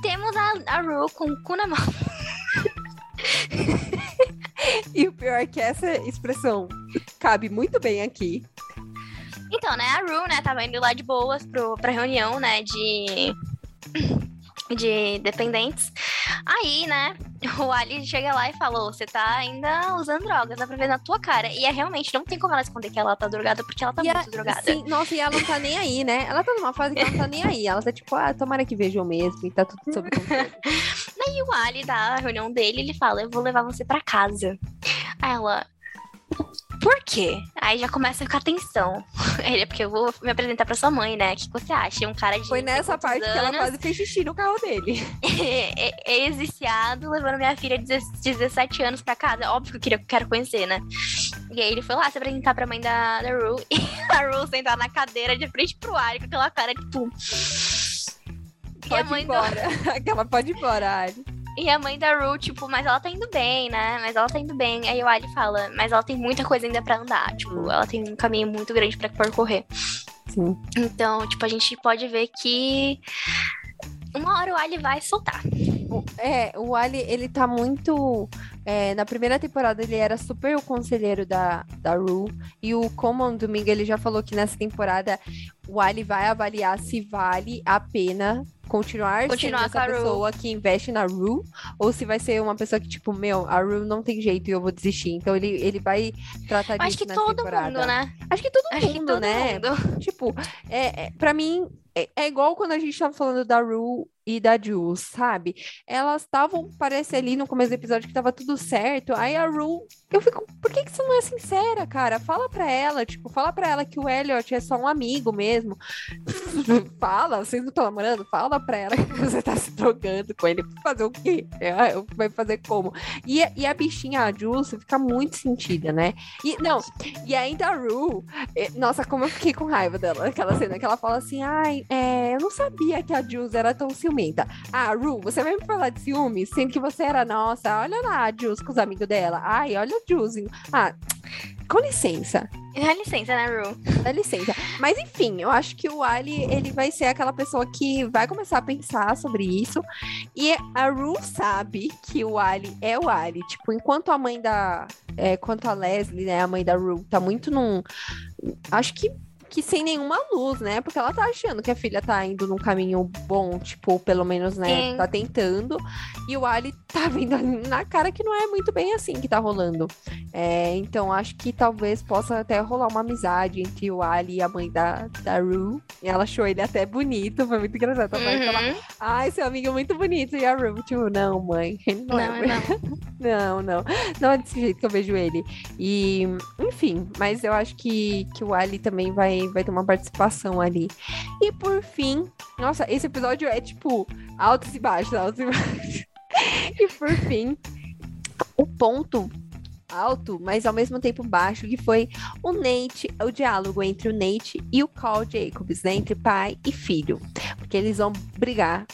temos a, a Rue com o cu na mão. e o pior é que essa expressão cabe muito bem aqui. Então, né, a Rue, né, tava indo lá de boas pro, pra reunião, né, de de dependentes. Aí, né, o Ali chega lá e falou: Você tá ainda usando drogas, dá pra ver na tua cara. E é realmente, não tem como ela esconder que ela tá drogada, porque ela tá e muito a, drogada. Sim, nossa, e ela não tá nem aí, né? Ela tá numa fase que ela não tá nem aí. Ela tá tipo, ah, tomara que vejam mesmo e tá tudo sob controle. Daí o Ali, da reunião dele, ele fala: Eu vou levar você pra casa. Aí ela, por quê? Aí já começa a ficar tensão. Ele é porque eu vou me apresentar pra sua mãe, né? O que você acha? Um cara de. Foi nessa parte anos, que ela quase fez xixi no carro dele. Ex-viciado, levando minha filha de 17 anos pra casa. Óbvio que eu queria, quero conhecer, né? E aí ele foi lá se apresentar pra mãe da, da Ru. E a Ru sentar na cadeira de frente pro ar com aquela cara, tipo. Pode e a mãe ir embora. Do... Aquela pode ir embora, Ari. E a mãe da Ru, tipo, mas ela tá indo bem, né? Mas ela tá indo bem. Aí o Ali fala, mas ela tem muita coisa ainda pra andar. Tipo, hum. ela tem um caminho muito grande pra percorrer. Sim. Então, tipo, a gente pode ver que uma hora o Ali vai soltar. É, o Ali, ele tá muito. É, na primeira temporada ele era super o conselheiro da, da Ru. E o Common Domingo ele já falou que nessa temporada o Ali vai avaliar se vale a pena continuar, continuar sendo essa pessoa que investe na Ru, ou se vai ser uma pessoa que, tipo, meu, a Ru não tem jeito e eu vou desistir. Então ele, ele vai tratar disso Acho que todo temporada. mundo, né? Acho que todo Acho mundo, que todo né? Mundo. Tipo, é, é, pra mim, é, é, igual quando a gente tava falando da Ru e da Jules, sabe? Elas estavam, parece ali no começo do episódio que tava tudo certo. Aí a Ru, eu fico, por que, que você não é sincera, cara? Fala pra ela, tipo, fala pra ela que o Elliot é só um amigo mesmo. fala, vocês não estão namorando? Fala pra ela que você tá se drogando com ele. Fazer o quê? É, vai fazer como? E, e a bichinha, a Jules, fica muito sentida, né? E, não, e ainda a Ru, é, nossa, como eu fiquei com raiva dela, aquela cena que ela fala assim, ai, é, eu não sabia que a Jules era tão ciumenta. Ah, Ru, você vai me falar de ciúme, sendo que você era nossa, olha lá a Jules com os amigos dela. Ai, olha a Jules. Ah, com licença. Dá licença, né, Ru? Dá licença. Mas enfim, eu acho que o Ali, ele vai ser aquela pessoa que vai começar a pensar sobre isso. E a Ru sabe que o Ali é o Ali. Tipo, enquanto a mãe da... É, enquanto a Leslie, né, a mãe da Ru, tá muito num... Acho que que sem nenhuma luz, né? Porque ela tá achando que a filha tá indo num caminho bom, tipo, pelo menos, né? Sim. Tá tentando. E o Ali tá vendo na cara que não é muito bem assim que tá rolando. É, então, acho que talvez possa até rolar uma amizade entre o Ali e a mãe da, da Rue. E ela achou ele até bonito, foi muito engraçado. Uhum. Ela, Ai, seu amigo é muito bonito. E a Rue, tipo, não, mãe, ele não, não é. Não. não, não. Não é desse jeito que eu vejo ele. E, enfim, mas eu acho que, que o Ali também vai vai, ter uma participação ali. E por fim, nossa, esse episódio é tipo altos e baixos, altos e baixos. e por fim, o ponto alto, mas ao mesmo tempo baixo, que foi o Nate, o diálogo entre o Nate e o Carl Jacobs, né? Entre pai e filho. Porque eles vão brigar.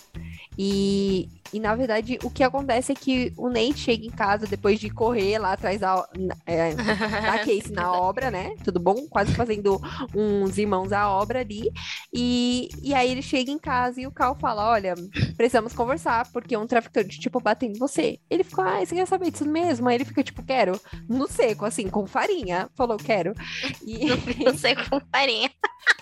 E e na verdade, o que acontece é que o Nate chega em casa depois de correr lá atrás da, é, da Casey na obra, né? Tudo bom? Quase fazendo uns irmãos à obra ali. E, e aí ele chega em casa e o Cal fala: Olha, precisamos conversar, porque um traficante, tipo, bateu em você. Ele ficou, ah, você quer saber disso mesmo? Aí ele fica, tipo, quero, no seco, assim, com farinha. Falou, quero. E... No seco com farinha.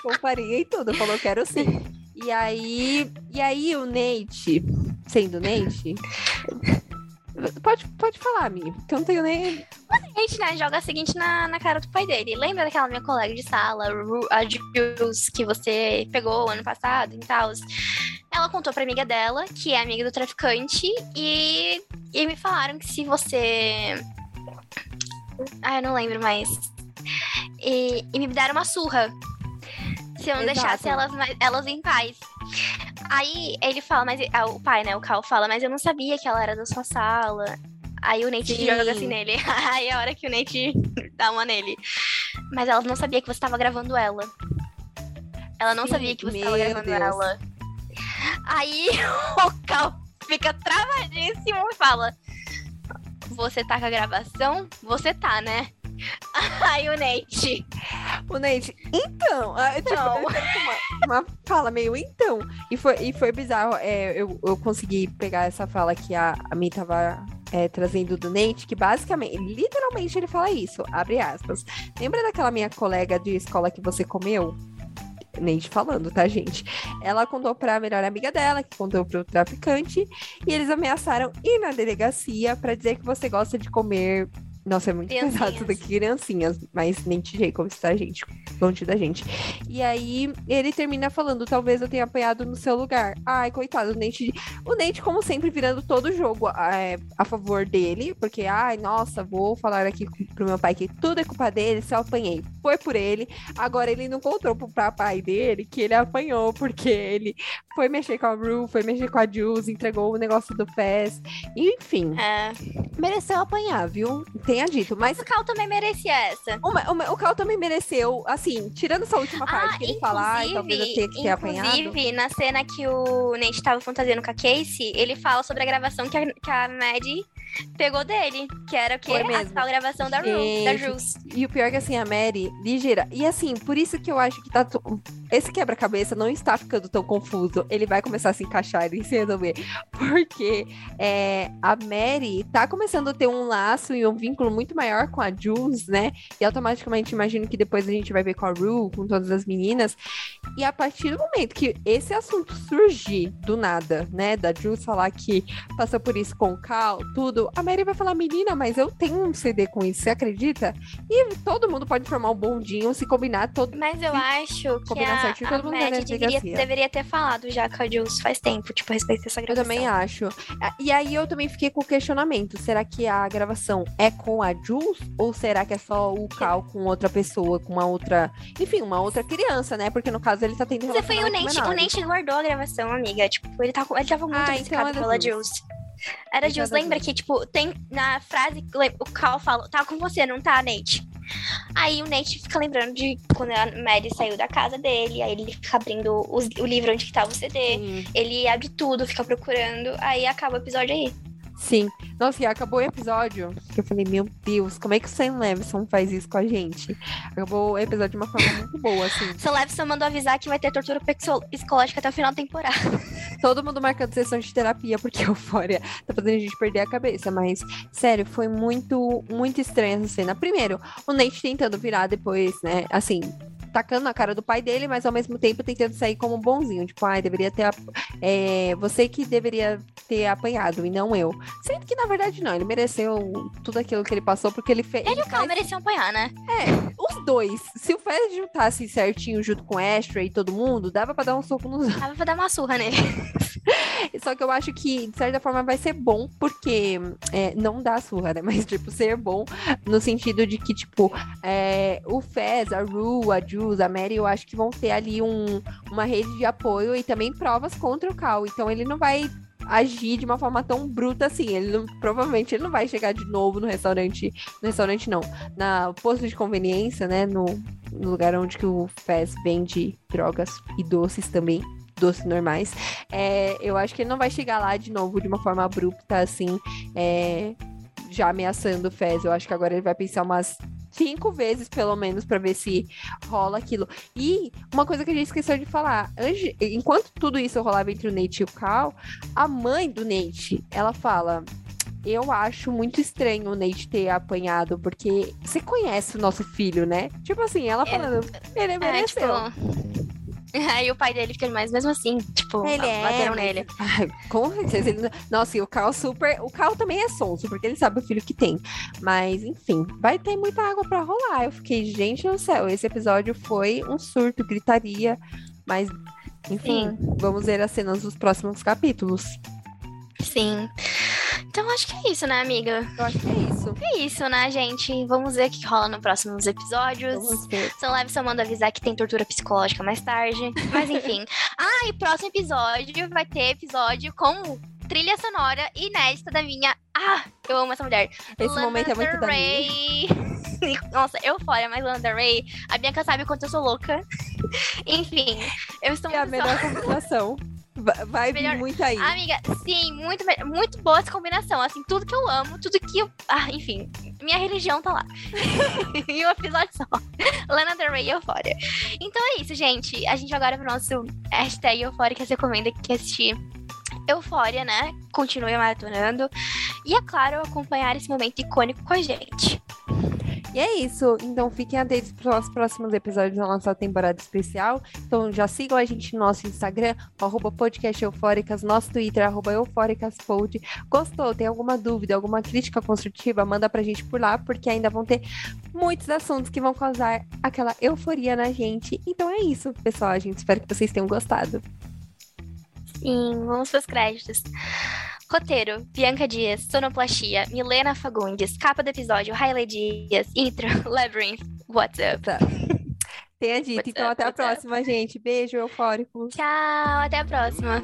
com farinha e tudo. Falou, quero sim. E aí, e aí o Nate, sendo Nate, pode, pode falar, Mi, que eu não tenho nem. O Nate, né, joga o seguinte na, na cara do pai dele. Lembra daquela minha colega de sala, a Jules, que você pegou ano passado e tal? ela contou pra amiga dela, que é amiga do traficante, e, e me falaram que se você. Ah, eu não lembro mais. E, e me deram uma surra. Se eu não Exato. deixasse elas, elas em paz. Aí ele fala, mas ah, o pai, né, o Cal fala, mas eu não sabia que ela era da sua sala. Aí o Nate Sim. joga assim nele. Aí é a hora que o Nate dá uma nele. Mas ela não sabia que você tava gravando ela. Ela não Sim, sabia que você tava gravando Deus. ela. Aí o Cal fica travadíssimo e fala: Você tá com a gravação? Você tá, né? Aí o Nate. O Nate, então. Tipo, uma, uma, fala meio então. E foi, e foi bizarro. É, eu, eu consegui pegar essa fala que a, a Mi tava é, trazendo do Nate, que basicamente, literalmente ele fala isso, abre aspas. Lembra daquela minha colega de escola que você comeu? Nate falando, tá, gente? Ela contou pra melhor amiga dela, que contou pro traficante, e eles ameaçaram ir na delegacia para dizer que você gosta de comer nossa, é muito pesado isso daqui, criancinhas. Mas nem te como está, gente? Longe da gente. E aí, ele termina falando: talvez eu tenha apanhado no seu lugar. Ai, coitado, o Nate. O Nate, como sempre, virando todo o jogo é, a favor dele. Porque, ai, nossa, vou falar aqui pro meu pai que tudo é culpa dele. Se eu apanhei, foi por ele. Agora, ele não contou pro pai dele que ele apanhou, porque ele foi mexer com a Rue, foi mexer com a Jules, entregou o negócio do PES. Enfim. É. Mereceu apanhar, viu? Tem tenha dito. Mas o Cal também merecia essa. O, o, o Cal também mereceu, assim, tirando essa última parte ah, que ele falar, talvez eu tenha que ter apanhado. Inclusive, na cena que o Nate tava fantasiando com a Casey, ele fala sobre a gravação que a, que a Maddie pegou dele, que era o que? A tal gravação da, Ru, da Jules. E o pior é que assim, a Mary, ligeira. E assim, por isso que eu acho que tá. Esse quebra-cabeça não está ficando tão confuso. Ele vai começar a se encaixar e se resolver. Porque é, a Mary tá começando a ter um laço e um vínculo muito maior com a Jules, né? E automaticamente imagino que depois a gente vai ver com a Ru, com todas as meninas. E a partir do momento que esse assunto surgir do nada, né? Da Jules falar que passou por isso com o Cal, tudo, a Mary vai falar, menina, mas eu tenho um CD com isso, você acredita? E todo mundo pode formar um bondinho, se combinar todo. Mas eu acho que a, certinho, todo a mundo Mad deveria, deveria ter falado já com a Jules faz tempo, tipo, a respeito dessa gravação. Eu também acho. E aí eu também fiquei com o questionamento, será que a gravação é com a Jules? Ou será que é só o Cal com outra pessoa, com uma outra... Enfim, uma outra criança, né? Porque no caso ele tá tendo Você foi o Nate, o Nate guardou a gravação, amiga. Tipo, ele, tá, ele tava muito ah, então é pela Jules. Era Jules, lembra que, tipo, tem na frase, o Cal fala, tá com você, não tá, Nate? Aí o Nate fica lembrando de quando a Mary saiu da casa dele, aí ele fica abrindo os, o livro onde que tava o CD, Sim. ele abre tudo, fica procurando, aí acaba o episódio aí. Sim. Nossa, e acabou o episódio. Que eu falei, meu Deus, como é que o Sam Levinson faz isso com a gente? Acabou o episódio de uma forma muito boa, assim. Sam Levinson mandou avisar que vai ter tortura psicológica até o final da temporada. Todo mundo marcando sessão de terapia, porque a Eufória tá fazendo a gente perder a cabeça. Mas, sério, foi muito, muito estranha essa cena. Primeiro, o Nate tentando virar depois, né? Assim, tacando na cara do pai dele, mas ao mesmo tempo tentando sair como bonzinho. Tipo, ai, deveria ter. É, você que deveria ter apanhado e não eu. Sendo que, na verdade, não. Ele mereceu tudo aquilo que ele passou, porque ele fez. Ele e o Cal mereciam apanhar, né? É, os dois. Se o Fez juntasse certinho junto com o Ashtray e todo mundo, dava pra dar um soco nos. Dava pra dar uma surra nele. Só que eu acho que, de certa forma, vai ser bom, porque é, não dá surra, né? Mas, tipo, ser bom no sentido de que, tipo, é, o Fez, a Ru, a Jules, a Mary, eu acho que vão ter ali um, uma rede de apoio e também provas contra o Cal. Então ele não vai agir de uma forma tão bruta assim. Ele não, provavelmente ele não vai chegar de novo no restaurante, no restaurante não, na posto de conveniência, né, no, no lugar onde que o Fez vende drogas e doces também doces normais. É, eu acho que ele não vai chegar lá de novo de uma forma abrupta, assim, é, já ameaçando o Fez. Eu acho que agora ele vai pensar umas cinco vezes, pelo menos, para ver se rola aquilo. E uma coisa que a gente esqueceu de falar, enquanto tudo isso rolava entre o Nate e o Cal, a mãe do Nate, ela fala. Eu acho muito estranho o Nate ter apanhado, porque você conhece o nosso filho, né? Tipo assim, ela é, falando, ele mereceu. É, tipo, Aí o pai dele fica mais mesmo assim, tipo, ele bateram é, nele. Ai, com certeza. Ele... Nossa, e o Carl super. O Carl também é sonso, porque ele sabe o filho que tem. Mas, enfim, vai ter muita água para rolar. Eu fiquei, gente do céu, esse episódio foi um surto, gritaria. Mas Enfim, Sim. vamos ver as cenas dos próximos capítulos. Sim. Então acho que é isso, né, amiga? Eu acho que é isso. É isso, né, gente? Vamos ver o que rola nos próximos episódios. São leves só manda avisar que tem tortura psicológica mais tarde. Mas enfim. ah, e próximo episódio vai ter episódio com trilha sonora inédita da minha. Ah, eu amo essa mulher. Esse Lana momento é muito Ray. Nossa, eu fora, mas Lana Ray. A Bianca sabe o quanto eu sou louca. Enfim, eu estou é. É a melhor combinação. Vai vir muito aí. Amiga, sim, muito, muito boa essa combinação. Assim, tudo que eu amo, tudo que eu. Ah, enfim, minha religião tá lá. em um episódio só. Lana Del Rey Euphoria. Então é isso, gente. A gente vai agora pro nosso hashtag Euphoria que recomenda que assistir Eufória, né? Continue maratonando. E, é claro, acompanhar esse momento icônico com a gente. E é isso. Então fiquem atentos para os próximos episódios da nossa temporada especial. Então já sigam a gente no nosso Instagram, arroba podcast eufóricas, nosso Twitter, arroba eufóricaspod. Gostou? Tem alguma dúvida, alguma crítica construtiva? Manda pra gente por lá, porque ainda vão ter muitos assuntos que vão causar aquela euforia na gente. Então é isso, pessoal. A gente espera que vocês tenham gostado. Sim, vamos para os créditos. Roteiro: Bianca Dias, Sonoplastia, Milena Fagundes, capa do episódio, Riley Dias, intro, Labyrinth, What's Up? Tá. Tenha dito. What's então, up, até a próxima, up. gente. Beijo, eufórico. Tchau, até a próxima.